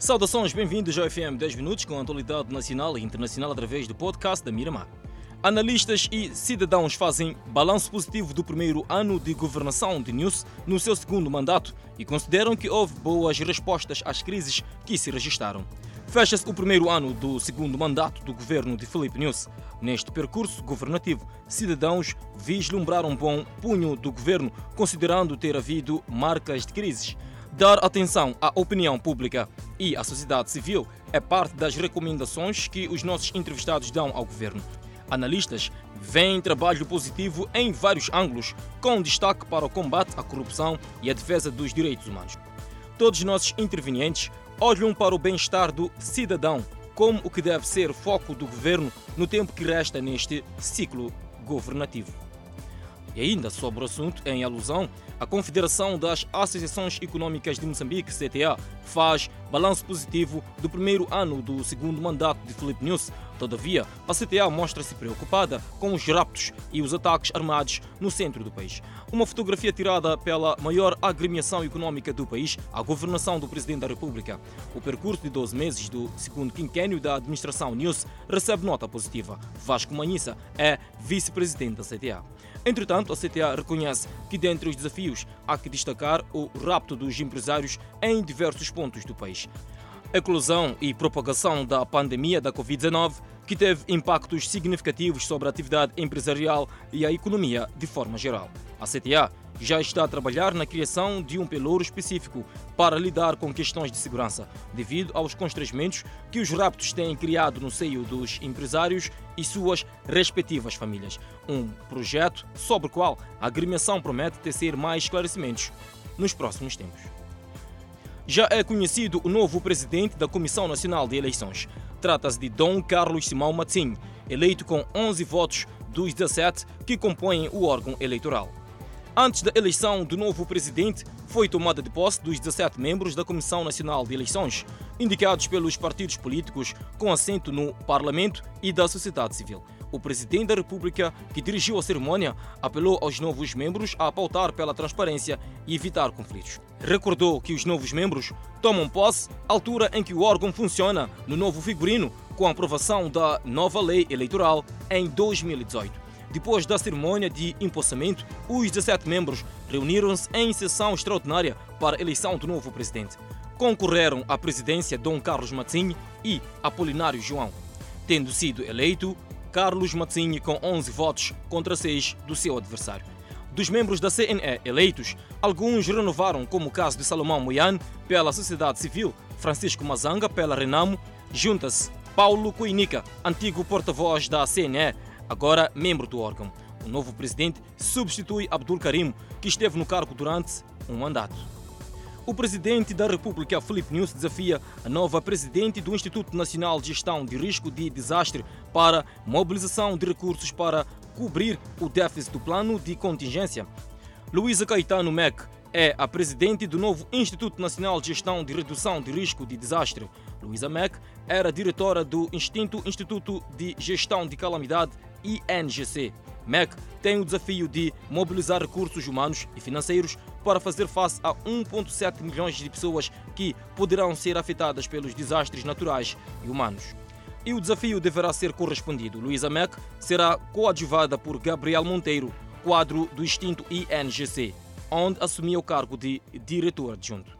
Saudações, bem-vindos ao FM 10 Minutos com a atualidade nacional e internacional através do podcast da Miramar. Analistas e cidadãos fazem balanço positivo do primeiro ano de governação de News no seu segundo mandato e consideram que houve boas respostas às crises que se registaram. Fecha-se o primeiro ano do segundo mandato do governo de Felipe News. Neste percurso governativo, cidadãos vislumbraram um bom punho do governo, considerando ter havido marcas de crises. Dar atenção à opinião pública e à sociedade civil é parte das recomendações que os nossos entrevistados dão ao governo. Analistas veem trabalho positivo em vários ângulos, com destaque para o combate à corrupção e a defesa dos direitos humanos. Todos os nossos intervenientes olham para o bem-estar do cidadão como o que deve ser foco do governo no tempo que resta neste ciclo governativo. E ainda sobre o assunto, em alusão, a Confederação das Associações Econômicas de Moçambique, CTA, faz balanço positivo do primeiro ano do segundo mandato de Felipe News. Todavia, a CTA mostra-se preocupada com os raptos e os ataques armados no centro do país. Uma fotografia tirada pela maior agremiação econômica do país, a governação do Presidente da República. O percurso de 12 meses do segundo quinquênio da administração News recebe nota positiva. Vasco Manhissa é vice-presidente da CTA. Entretanto, a CTA reconhece que, dentre os desafios, há que destacar o rapto dos empresários em diversos pontos do país. A eclosão e propagação da pandemia da Covid-19, que teve impactos significativos sobre a atividade empresarial e a economia de forma geral. A CTA já está a trabalhar na criação de um pelouro específico para lidar com questões de segurança, devido aos constrangimentos que os raptos têm criado no seio dos empresários e suas respectivas famílias. Um projeto sobre o qual a agremiação promete tecer mais esclarecimentos nos próximos tempos. Já é conhecido o novo presidente da Comissão Nacional de Eleições. Trata-se de Dom Carlos Simão Matinho, eleito com 11 votos dos 17 que compõem o órgão eleitoral. Antes da eleição do novo presidente, foi tomada de posse dos 17 membros da Comissão Nacional de Eleições, indicados pelos partidos políticos com assento no Parlamento e da sociedade civil. O presidente da República, que dirigiu a cerimônia, apelou aos novos membros a pautar pela transparência e evitar conflitos. Recordou que os novos membros tomam posse à altura em que o órgão funciona no novo figurino, com a aprovação da nova lei eleitoral em 2018. Depois da cerimônia de empossamento, os 17 membros reuniram-se em sessão extraordinária para a eleição do novo presidente. Concorreram à presidência Dom Carlos Matinho e Apolinário João. Tendo sido eleito, Carlos Matinho com 11 votos contra 6 do seu adversário. Dos membros da CNE eleitos, alguns renovaram, como o caso de Salomão Moian pela Sociedade Civil, Francisco Mazanga pela Renamo, junta-se Paulo Coinica, antigo porta-voz da CNE, agora membro do órgão. O novo presidente substitui Abdul Karim, que esteve no cargo durante um mandato. O presidente da República, Felipe News, desafia a nova presidente do Instituto Nacional de Gestão de Risco de Desastre para mobilização de recursos para cobrir o déficit do plano de contingência. Luísa Caetano Mec é a presidente do novo Instituto Nacional de Gestão de Redução de Risco de Desastre. Luísa Mec era diretora do Instinto Instituto de Gestão de Calamidade INGC. MEC tem o desafio de mobilizar recursos humanos e financeiros para fazer face a 1,7 milhões de pessoas que poderão ser afetadas pelos desastres naturais e humanos. E o desafio deverá ser correspondido. Luísa MEC será coadjuvada por Gabriel Monteiro, quadro do extinto INGC, onde assumiu o cargo de diretor adjunto.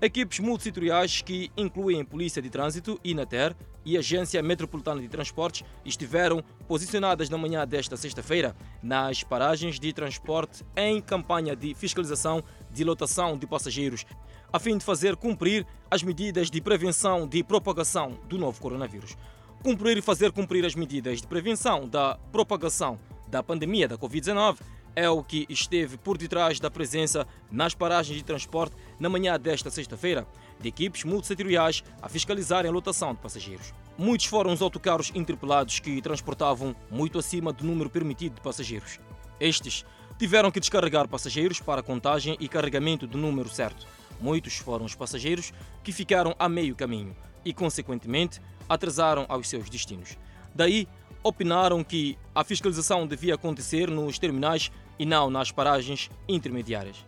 Equipes multissetoriais que incluem Polícia de Trânsito, INATER e Agência Metropolitana de Transportes estiveram posicionadas na manhã desta sexta-feira nas paragens de transporte em campanha de fiscalização de lotação de passageiros, a fim de fazer cumprir as medidas de prevenção de propagação do novo coronavírus. Cumprir e fazer cumprir as medidas de prevenção da propagação da pandemia da Covid-19 é o que esteve por detrás da presença nas paragens de transporte na manhã desta sexta-feira de equipes multissetoriais a fiscalizarem a lotação de passageiros. Muitos foram os autocarros interpelados que transportavam muito acima do número permitido de passageiros. Estes tiveram que descarregar passageiros para contagem e carregamento do número certo. Muitos foram os passageiros que ficaram a meio caminho e, consequentemente, atrasaram aos seus destinos. Daí, opinaram que a fiscalização devia acontecer nos terminais e não nas paragens intermediárias.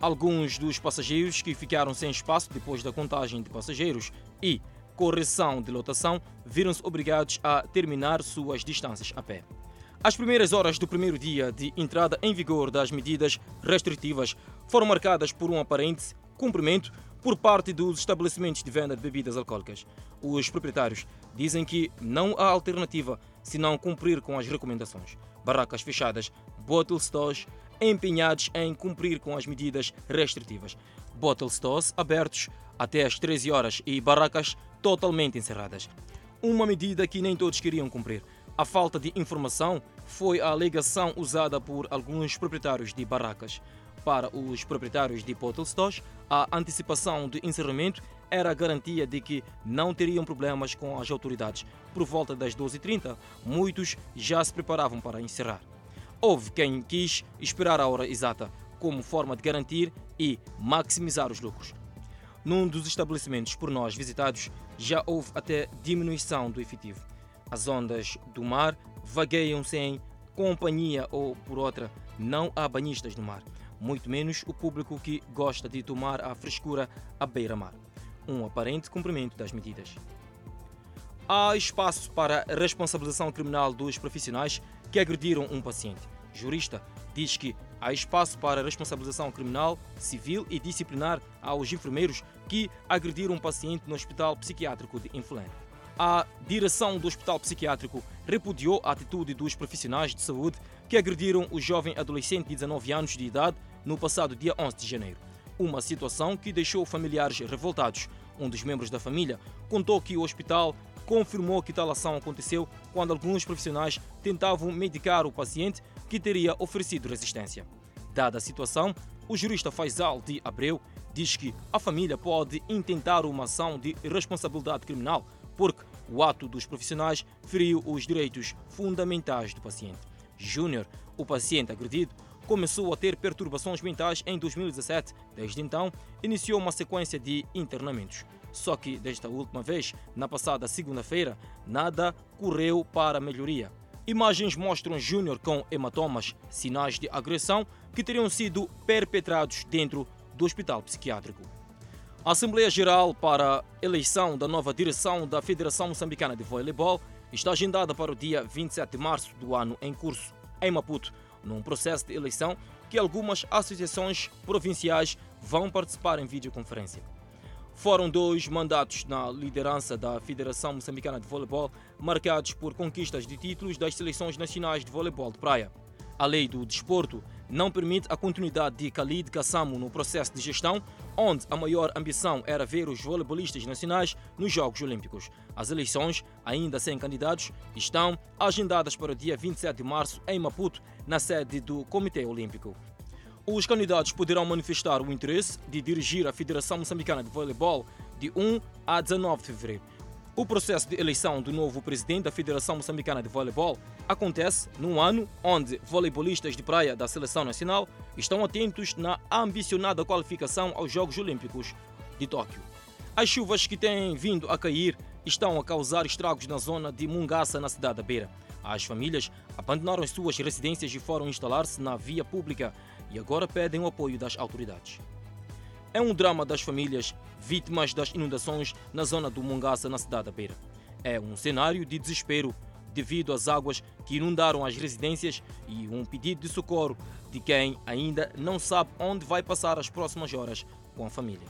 Alguns dos passageiros que ficaram sem espaço depois da contagem de passageiros e correção de lotação viram-se obrigados a terminar suas distâncias a pé. As primeiras horas do primeiro dia de entrada em vigor das medidas restritivas foram marcadas por um aparente cumprimento por parte dos estabelecimentos de venda de bebidas alcoólicas. Os proprietários dizem que não há alternativa senão cumprir com as recomendações. Barracas fechadas, bottle stores empenhados em cumprir com as medidas restritivas. Bottle stores abertos até às 13 horas e barracas totalmente encerradas. Uma medida que nem todos queriam cumprir. A falta de informação foi a alegação usada por alguns proprietários de barracas. Para os proprietários de bottle stores, a antecipação de encerramento era a garantia de que não teriam problemas com as autoridades. Por volta das 12h30, muitos já se preparavam para encerrar. Houve quem quis esperar a hora exata, como forma de garantir e maximizar os lucros. Num dos estabelecimentos por nós visitados, já houve até diminuição do efetivo. As ondas do mar vagueiam sem companhia ou, por outra, não há banhistas no mar, muito menos o público que gosta de tomar a frescura à beira-mar. Um aparente cumprimento das medidas. Há espaço para responsabilização criminal dos profissionais que agrediram um paciente. Jurista diz que há espaço para responsabilização criminal, civil e disciplinar aos enfermeiros que agrediram um paciente no Hospital Psiquiátrico de Inflã. A direção do Hospital Psiquiátrico repudiou a atitude dos profissionais de saúde que agrediram o jovem adolescente de 19 anos de idade no passado dia 11 de janeiro. Uma situação que deixou familiares revoltados. Um dos membros da família contou que o hospital confirmou que tal ação aconteceu quando alguns profissionais tentavam medicar o paciente que teria oferecido resistência. Dada a situação, o jurista Faisal de Abreu diz que a família pode intentar uma ação de responsabilidade criminal porque o ato dos profissionais feriu os direitos fundamentais do paciente. Júnior, o paciente agredido, começou a ter perturbações mentais em 2017. Desde então, iniciou uma sequência de internamentos. Só que desta última vez, na passada segunda-feira, nada correu para melhoria. Imagens mostram Júnior com hematomas, sinais de agressão que teriam sido perpetrados dentro do hospital psiquiátrico. A Assembleia Geral para a eleição da nova direção da Federação Moçambicana de Voleibol está agendada para o dia 27 de março do ano em curso, em Maputo, num processo de eleição que algumas associações provinciais vão participar em videoconferência. Foram dois mandatos na liderança da Federação Moçambicana de Voleibol, marcados por conquistas de títulos das seleções nacionais de voleibol de praia. A lei do desporto não permite a continuidade de Khalid Kassamo no processo de gestão, onde a maior ambição era ver os voleibolistas nacionais nos Jogos Olímpicos. As eleições, ainda sem candidatos, estão agendadas para o dia 27 de março em Maputo, na sede do Comitê Olímpico. Os candidatos poderão manifestar o interesse de dirigir a Federação Moçambicana de Voleibol de 1 a 19 de fevereiro. O processo de eleição do novo presidente da Federação Moçambicana de Voleibol acontece num ano onde voleibolistas de praia da Seleção Nacional estão atentos na ambicionada qualificação aos Jogos Olímpicos de Tóquio. As chuvas que têm vindo a cair estão a causar estragos na zona de Mungaça, na cidade da Beira. As famílias abandonaram suas residências e foram instalar-se na via pública e agora pedem o apoio das autoridades. É um drama das famílias vítimas das inundações na zona do Mungaça, na cidade da Beira. É um cenário de desespero devido às águas que inundaram as residências e um pedido de socorro de quem ainda não sabe onde vai passar as próximas horas com a família.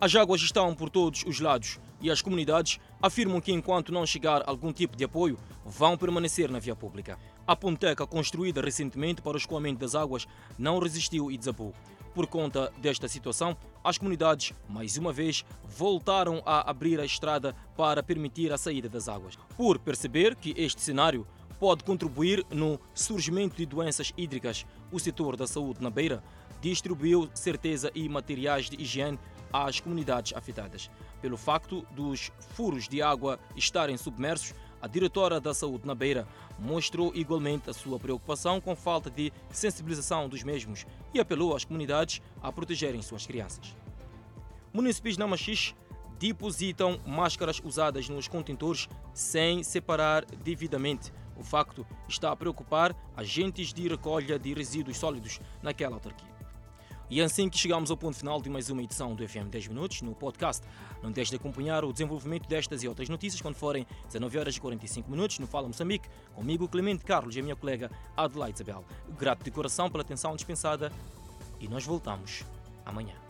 As águas estão por todos os lados e as comunidades afirmam que enquanto não chegar algum tipo de apoio, vão permanecer na via pública. A ponteca construída recentemente para o escoamento das águas não resistiu e desabou. Por conta desta situação, as comunidades, mais uma vez, voltaram a abrir a estrada para permitir a saída das águas. Por perceber que este cenário pode contribuir no surgimento de doenças hídricas, o setor da saúde na Beira distribuiu certeza e materiais de higiene às comunidades afetadas. Pelo facto dos furos de água estarem submersos, a diretora da Saúde na Beira mostrou igualmente a sua preocupação com falta de sensibilização dos mesmos e apelou às comunidades a protegerem suas crianças. Municípios na Machixe depositam máscaras usadas nos contentores sem separar devidamente. O facto está a preocupar agentes de recolha de resíduos sólidos naquela autarquia. E assim que chegamos ao ponto final de mais uma edição do FM 10 Minutos no podcast. Não deixe de acompanhar o desenvolvimento destas e outras notícias quando forem 19 horas e 45 minutos no Fala Moçambique, comigo Clemente Carlos e a minha colega Adelaide Isabel. Grato de coração pela atenção dispensada e nós voltamos amanhã.